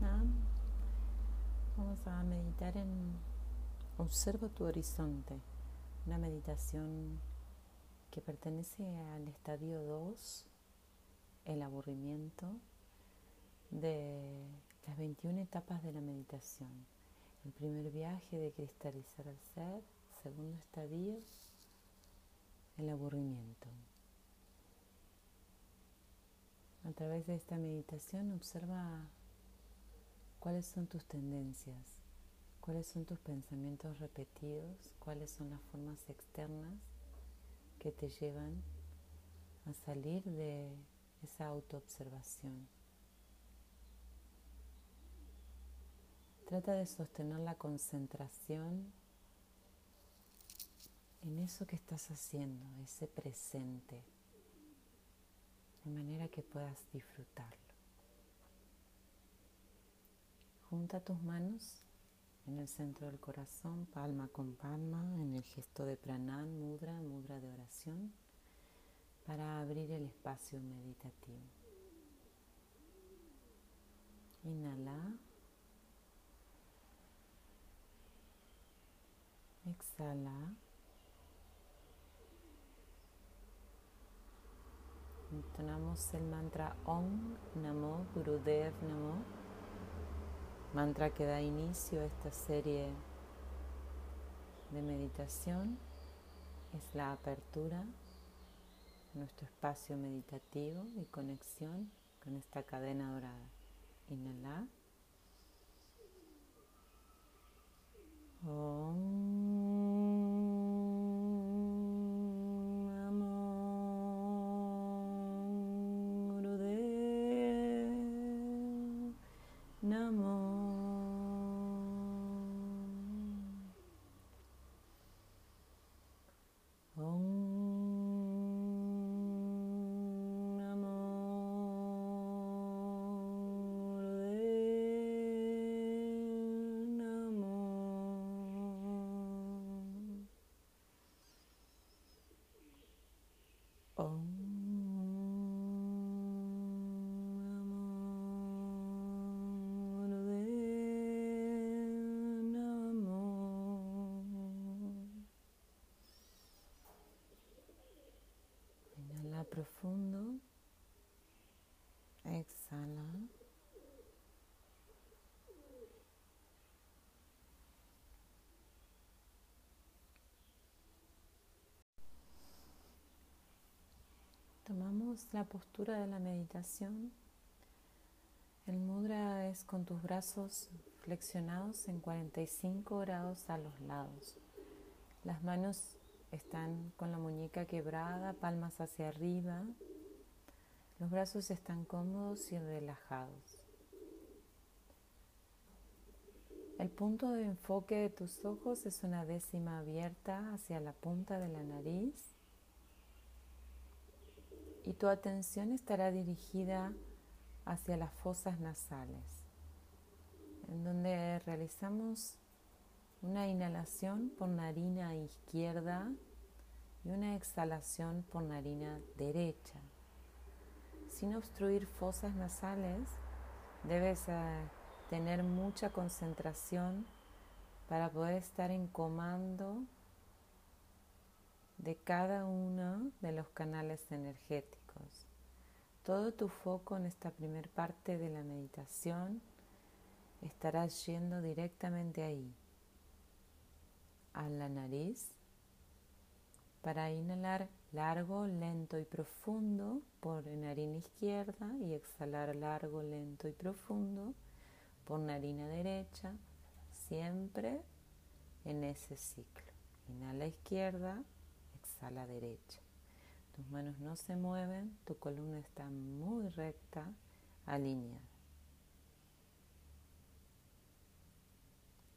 Vamos a meditar en Observa tu horizonte, una meditación que pertenece al estadio 2, el aburrimiento, de las 21 etapas de la meditación. El primer viaje de cristalizar al ser, segundo estadio, el aburrimiento. A través de esta meditación observa cuáles son tus tendencias, cuáles son tus pensamientos repetidos, cuáles son las formas externas que te llevan a salir de esa autoobservación. Trata de sostener la concentración en eso que estás haciendo, ese presente de manera que puedas disfrutarlo. Junta tus manos en el centro del corazón, palma con palma, en el gesto de pranan, mudra, mudra de oración, para abrir el espacio meditativo. Inhala. Exhala. Entonamos el mantra Om Namo Gurudev Namo, mantra que da inicio a esta serie de meditación. Es la apertura nuestro espacio meditativo y conexión con esta cadena dorada. Inhala. profundo. Exhala. Tomamos la postura de la meditación. El mudra es con tus brazos flexionados en 45 grados a los lados. Las manos están con la muñeca quebrada, palmas hacia arriba. Los brazos están cómodos y relajados. El punto de enfoque de tus ojos es una décima abierta hacia la punta de la nariz y tu atención estará dirigida hacia las fosas nasales, en donde realizamos una inhalación por narina izquierda y una exhalación por narina derecha. Sin obstruir fosas nasales, debes eh, tener mucha concentración para poder estar en comando de cada uno de los canales energéticos. Todo tu foco en esta primera parte de la meditación estará yendo directamente ahí a la nariz para inhalar largo, lento y profundo por narina izquierda y exhalar largo, lento y profundo por narina derecha, siempre en ese ciclo. Inhala izquierda, exhala derecha. Tus manos no se mueven, tu columna está muy recta, alineada.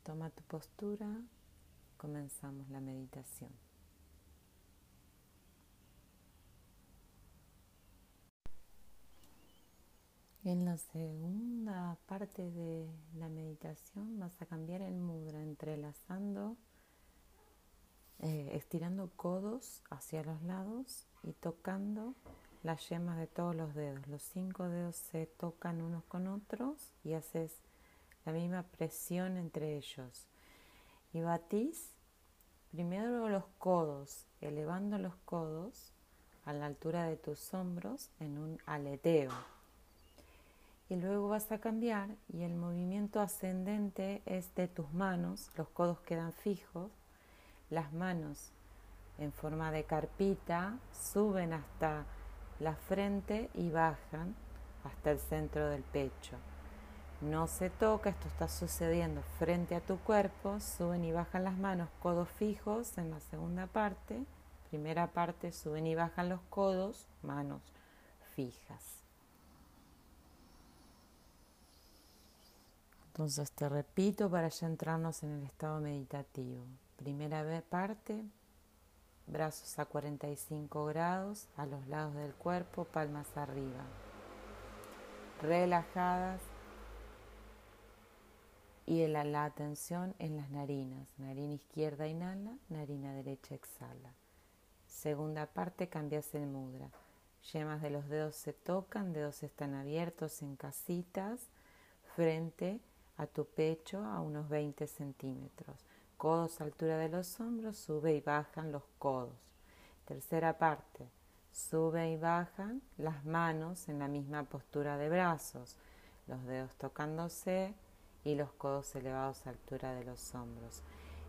Toma tu postura, comenzamos la meditación. En la segunda parte de la meditación vas a cambiar el mudra entrelazando, eh, estirando codos hacia los lados y tocando las yemas de todos los dedos. Los cinco dedos se tocan unos con otros y haces la misma presión entre ellos. Y batís primero los codos, elevando los codos a la altura de tus hombros en un aleteo. Y luego vas a cambiar y el movimiento ascendente es de tus manos, los codos quedan fijos, las manos en forma de carpita suben hasta la frente y bajan hasta el centro del pecho. No se toca, esto está sucediendo frente a tu cuerpo, suben y bajan las manos, codos fijos en la segunda parte, primera parte suben y bajan los codos, manos fijas. Entonces te repito para ya entrarnos en el estado meditativo. Primera parte, brazos a 45 grados a los lados del cuerpo, palmas arriba. Relajadas y la atención en las narinas. Narina izquierda inhala, narina derecha exhala. Segunda parte, cambias el mudra. Yemas de los dedos se tocan, dedos están abiertos en casitas, frente a tu pecho a unos 20 centímetros. Codos a altura de los hombros, sube y bajan los codos. Tercera parte, sube y bajan las manos en la misma postura de brazos, los dedos tocándose, y los codos elevados a altura de los hombros.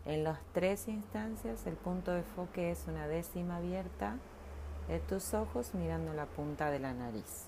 En las tres instancias el punto de enfoque es una décima abierta de tus ojos mirando la punta de la nariz.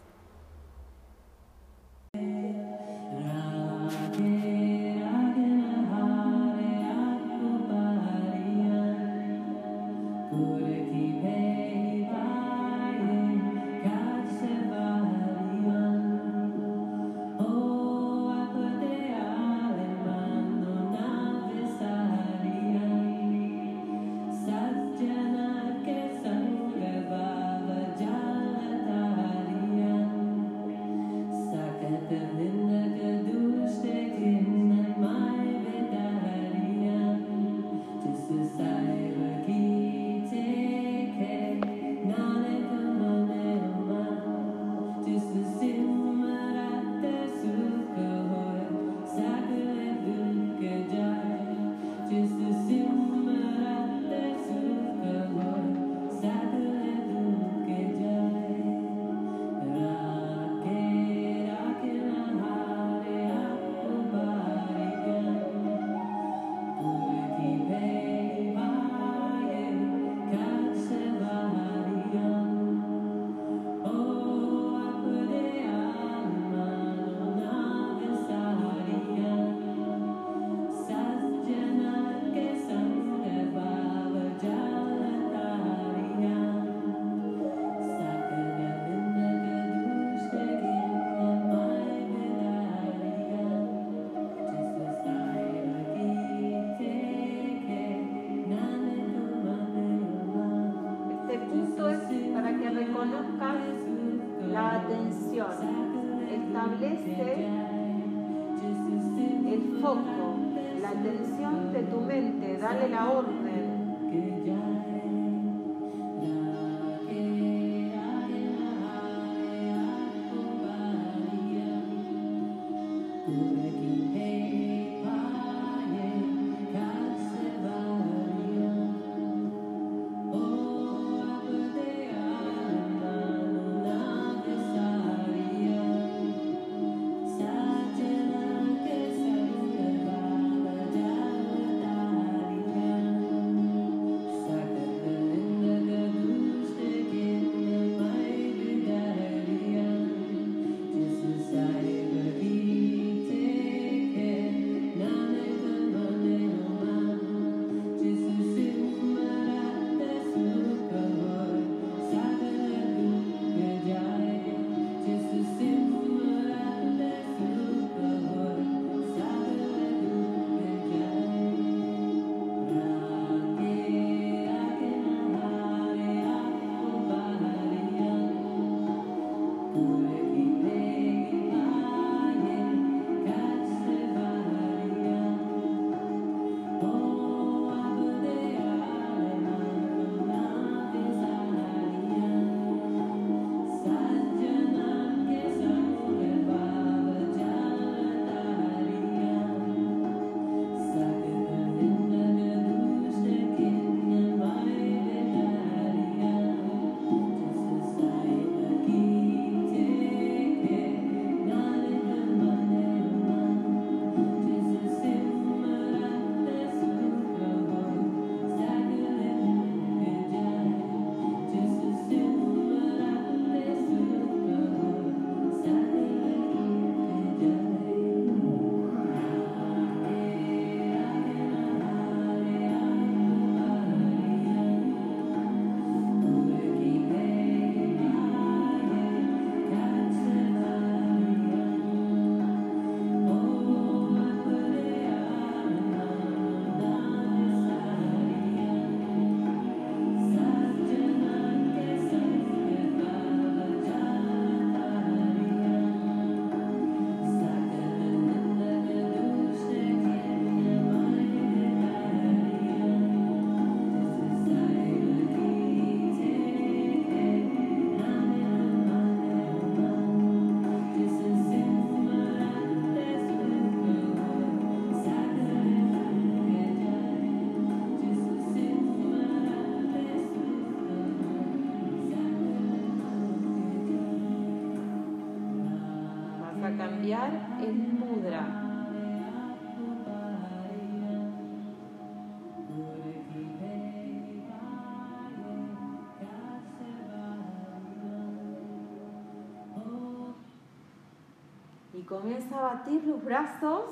Comienza a batir los brazos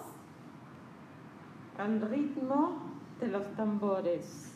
al ritmo de los tambores.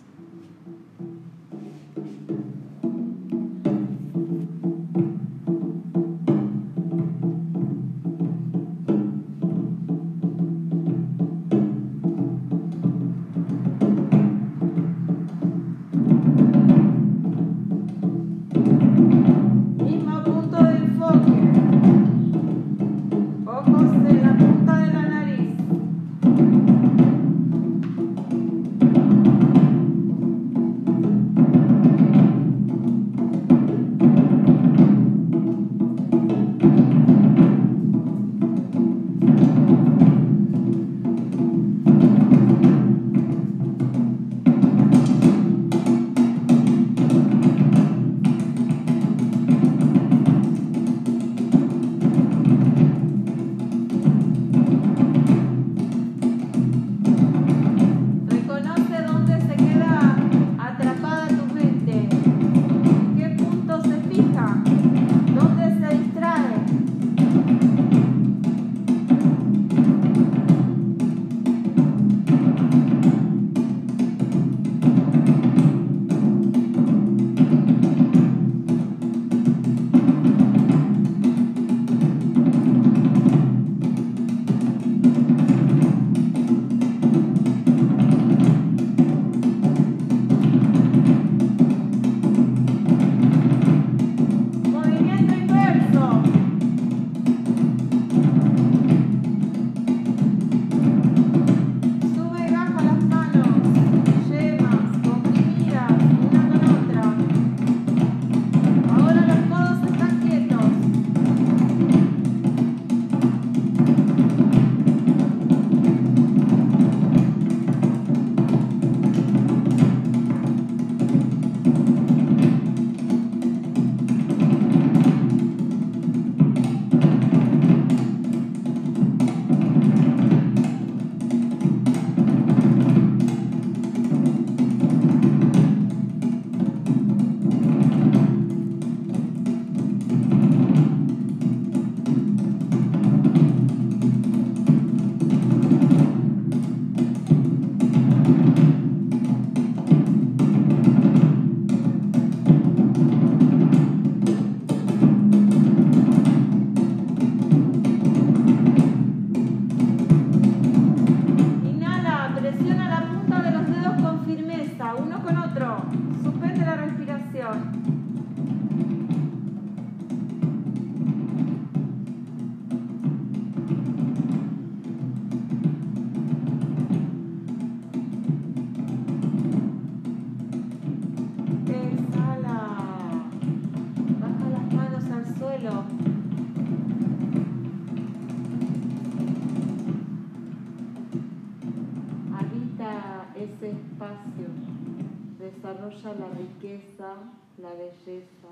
Belleza,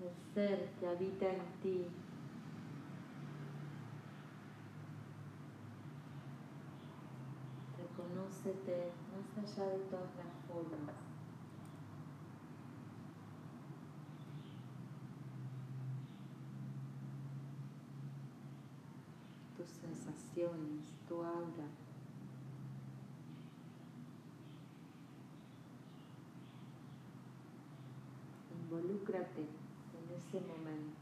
el ser que habita en ti. Reconócete más allá de todas las formas. tus sensaciones, tu aura. Involúcrate en ese momento.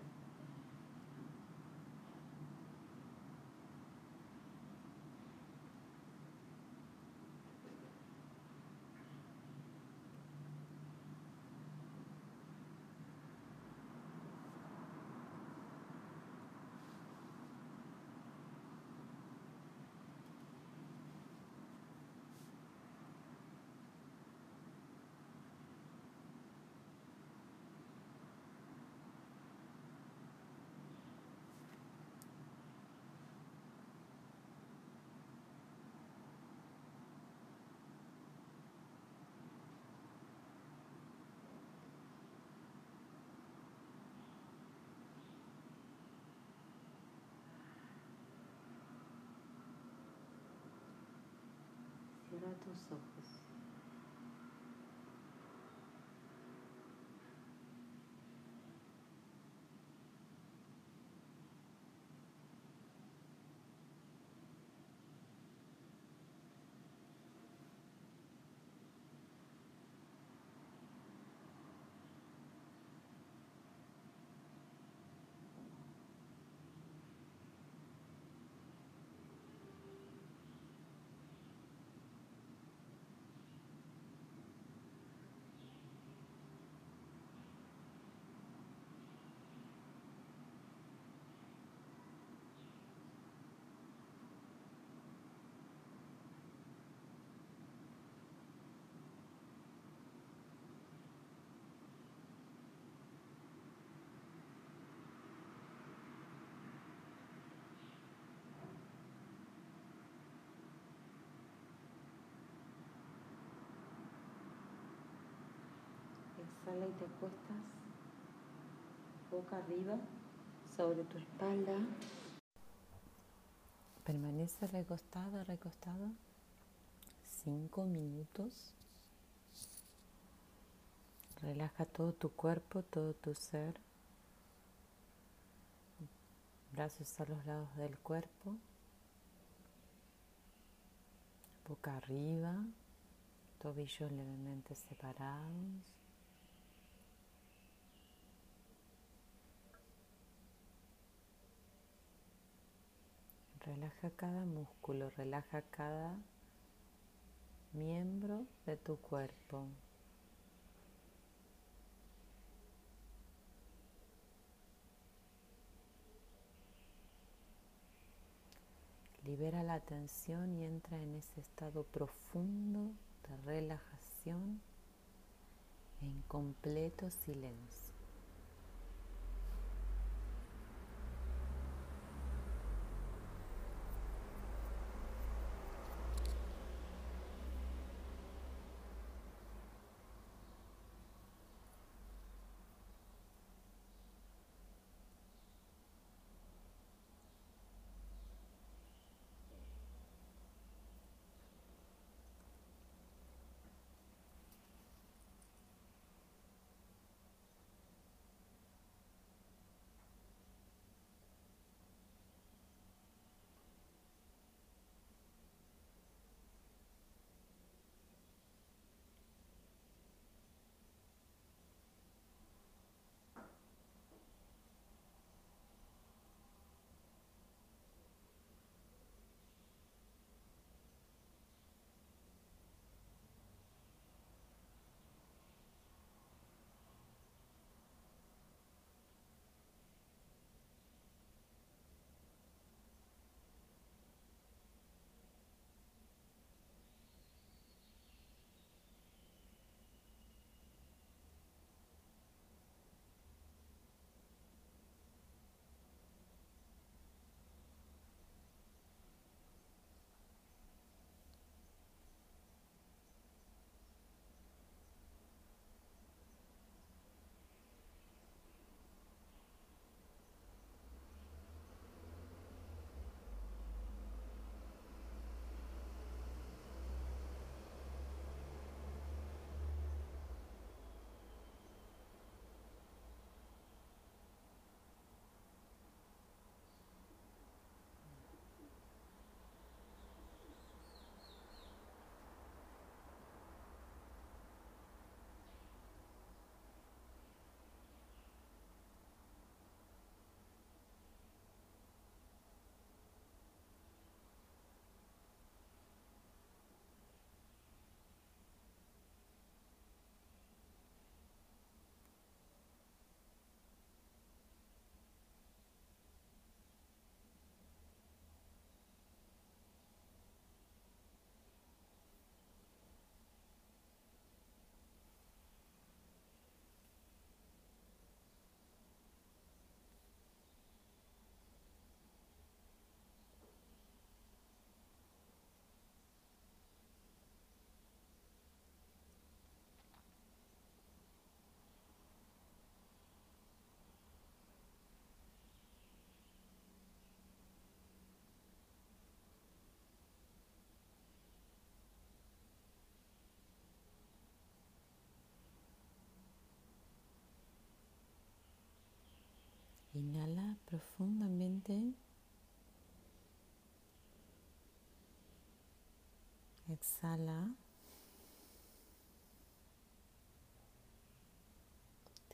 Tus y te acuestas boca arriba sobre tu espalda. Permanece recostado, recostado cinco minutos. Relaja todo tu cuerpo, todo tu ser. Brazos a los lados del cuerpo. Boca arriba, tobillos levemente separados. Relaja cada músculo, relaja cada miembro de tu cuerpo. Libera la tensión y entra en ese estado profundo de relajación en completo silencio.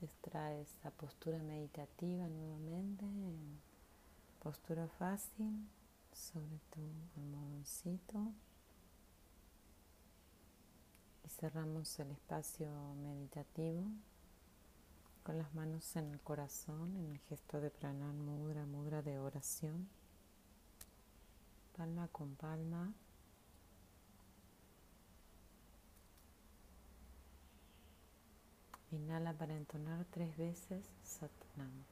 Sientes, traes a postura meditativa nuevamente, postura fácil sobre tu almohadoncito y cerramos el espacio meditativo con las manos en el corazón en el gesto de pranar mudra, mudra de oración, palma con palma. Inhala para entonar tres veces Satnam.